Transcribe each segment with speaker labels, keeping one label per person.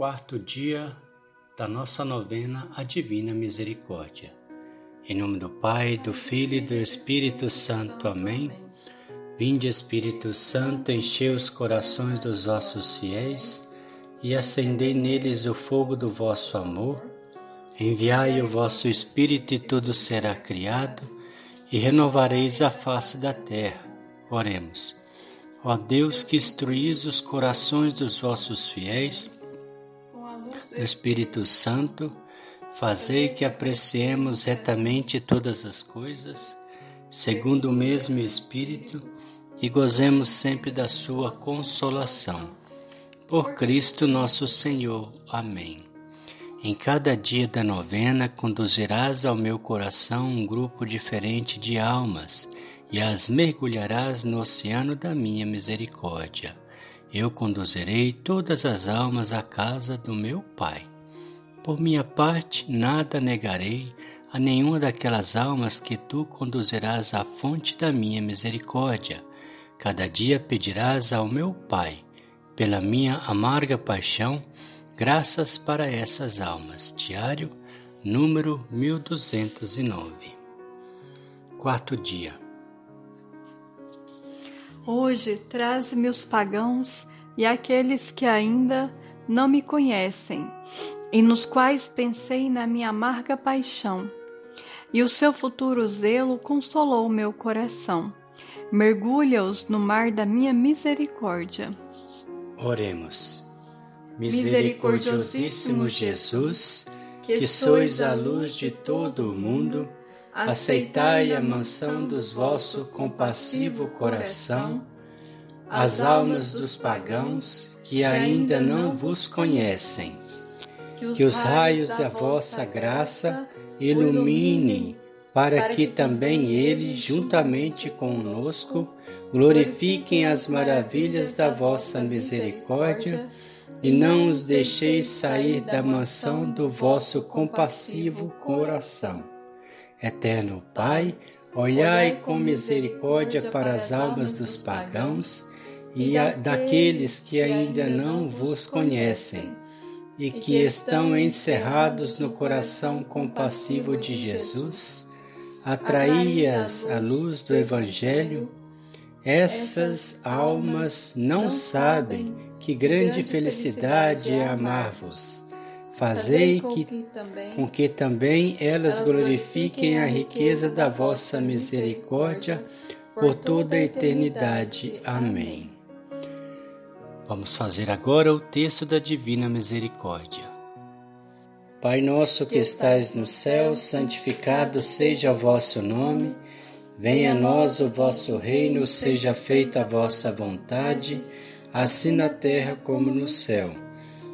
Speaker 1: quarto dia da nossa novena A Divina Misericórdia. Em nome do Pai, do Filho e do Espírito Santo. Amém. Vinde, Espírito Santo, enchei os corações dos vossos fiéis e acendei neles o fogo do vosso amor. Enviai o vosso Espírito e tudo será criado e renovareis a face da terra. Oremos. Ó Deus que instruís os corações dos vossos fiéis, Espírito Santo, fazei que apreciemos retamente todas as coisas, segundo o mesmo Espírito, e gozemos sempre da sua consolação. Por Cristo nosso Senhor. Amém. Em cada dia da novena conduzirás ao meu coração um grupo diferente de almas e as mergulharás no oceano da minha misericórdia eu conduzirei todas as almas à casa do meu Pai. Por minha parte, nada negarei a nenhuma daquelas almas que tu conduzirás à fonte da minha misericórdia. Cada dia pedirás ao meu Pai, pela minha amarga paixão, graças para essas almas. Diário número 1209. Quarto dia.
Speaker 2: Hoje traz-me os pagãos e aqueles que ainda não me conhecem, e nos quais pensei na minha amarga paixão. E o seu futuro zelo consolou meu coração. Mergulha-os no mar da minha misericórdia.
Speaker 1: Oremos. Misericordiosíssimo Jesus, que sois a luz de todo o mundo, aceitai a mansão dos vosso compassivo coração, as almas dos pagãos que ainda não vos conhecem. Que os raios da vossa graça iluminem, para que também eles, juntamente conosco, glorifiquem as maravilhas da vossa misericórdia e não os deixeis sair da mansão do vosso compassivo coração Eterno Pai, olhai com misericórdia para as almas dos pagãos e daqueles que ainda não vos conhecem e que estão encerrados no coração compassivo de Jesus. Atraí-as luz do Evangelho. Essas almas não sabem que grande felicidade é amar-vos Fazei que, com que também elas glorifiquem a riqueza da vossa misericórdia por toda a eternidade. Amém. Vamos fazer agora o texto da Divina Misericórdia. Pai nosso que estais no céu, santificado seja o vosso nome. Venha a nós o vosso reino, seja feita a vossa vontade, assim na terra como no céu.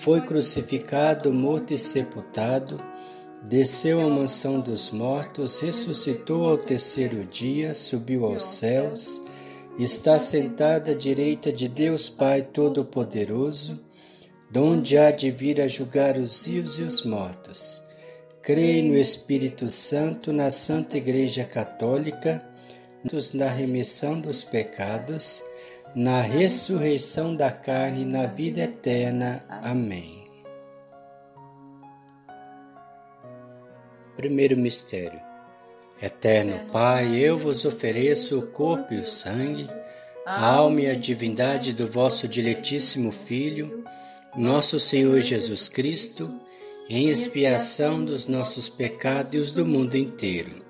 Speaker 1: foi crucificado, morto e sepultado, desceu à mansão dos mortos, ressuscitou ao terceiro dia, subiu aos céus, está sentado à direita de Deus Pai Todo-Poderoso, donde há de vir a julgar os vivos e os mortos. Creio no Espírito Santo, na Santa Igreja Católica, na remissão dos pecados, na ressurreição da carne e na vida eterna. Amém. Primeiro mistério. Eterno Pai, eu vos ofereço o corpo e o sangue, a alma e a divindade do vosso diletíssimo Filho, nosso Senhor Jesus Cristo, em expiação dos nossos pecados e os do mundo inteiro.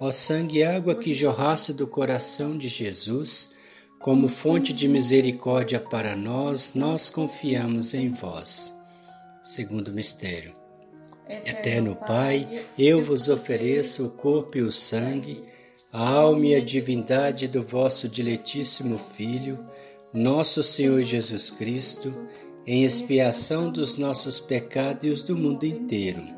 Speaker 1: Ó sangue e água que jorrasse do coração de Jesus, como fonte de misericórdia para nós, nós confiamos em vós. Segundo mistério. Eterno Pai, eu vos ofereço o corpo e o sangue, a alma e a divindade do vosso diletíssimo Filho, nosso Senhor Jesus Cristo, em expiação dos nossos pecados e os do mundo inteiro.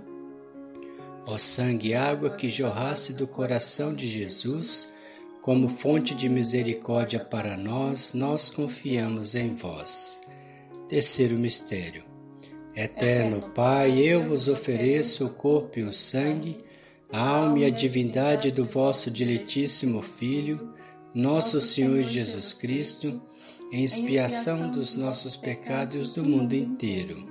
Speaker 1: Ó sangue e água que jorrasse do coração de Jesus, como fonte de misericórdia para nós, nós confiamos em vós. Terceiro mistério. Eterno Pai, eu vos ofereço o corpo e o sangue, a alma e a divindade do vosso diletíssimo Filho, nosso Senhor Jesus Cristo, em expiação dos nossos pecados do mundo inteiro.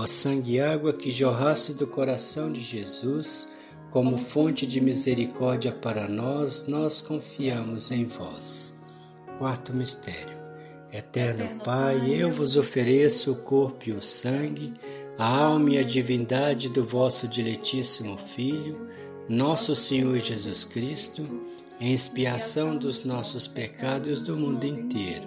Speaker 1: Ó sangue e água que jorrasse do coração de Jesus, como fonte de misericórdia para nós, nós confiamos em vós. Quarto mistério. Eterno Pai, eu vos ofereço o corpo e o sangue, a alma e a divindade do vosso diletíssimo Filho, nosso Senhor Jesus Cristo, em expiação dos nossos pecados do mundo inteiro.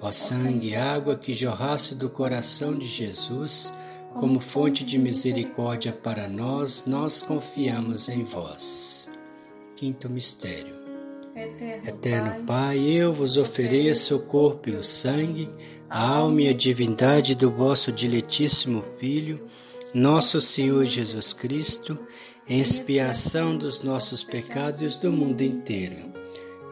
Speaker 1: Ó sangue e água que jorrasse do coração de Jesus, como fonte de misericórdia para nós, nós confiamos em vós. Quinto mistério. Eterno, Eterno Pai, eu vos ofereço o corpo e o sangue a alma e a divindade do vosso diletíssimo Filho, nosso Senhor Jesus Cristo, em expiação dos nossos pecados do mundo inteiro.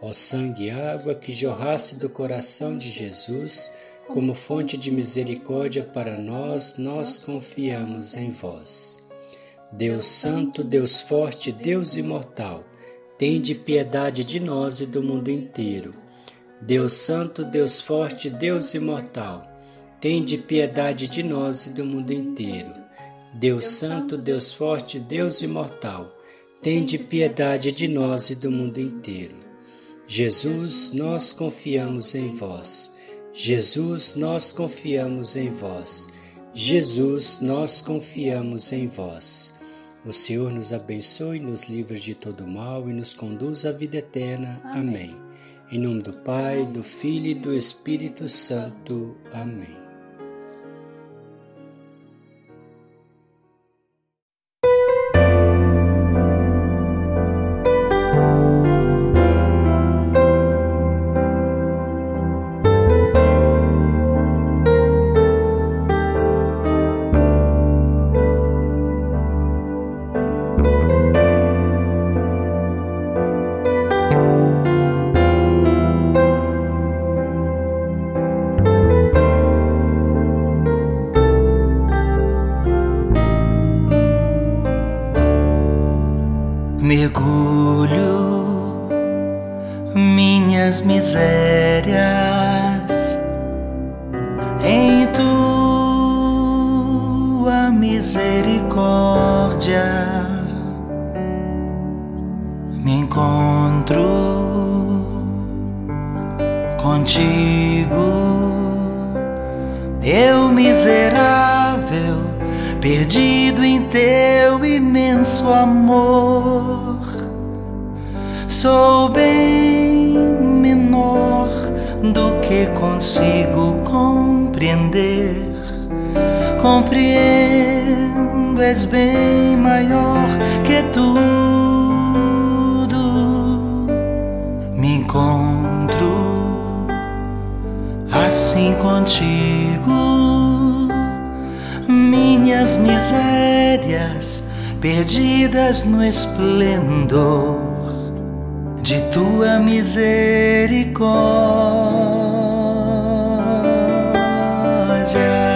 Speaker 1: Ó sangue e água que jorrasse do coração de Jesus, como fonte de misericórdia para nós, nós confiamos em vós. Deus Santo, Deus Forte, Deus Imortal, tende piedade de nós e do mundo inteiro Deus Santo, Deus Forte, Deus Imortal, tende piedade de nós e do mundo inteiro. Deus Santo, Deus Forte, Deus Imortal, tende piedade de nós e do mundo inteiro. Jesus, nós confiamos em vós. Jesus, nós confiamos em vós. Jesus, nós confiamos em vós. O Senhor nos abençoe, nos livre de todo mal e nos conduz à vida eterna. Amém. Em nome do Pai, do Filho e do Espírito Santo. Amém. Eu miserável, perdido em teu imenso amor. Sou bem menor do que consigo compreender. Compreendo, és bem maior que tudo. Me encontro assim contigo. Minhas misérias perdidas no esplendor de tua misericórdia.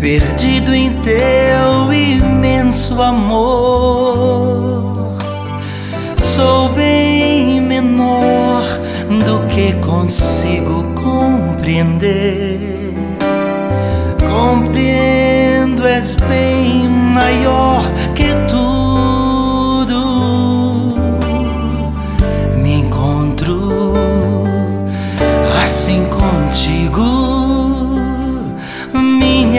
Speaker 1: Perdido em teu imenso amor. Sou bem
Speaker 3: consigo compreender. Compreendo, és bem maior que tudo. Me encontro assim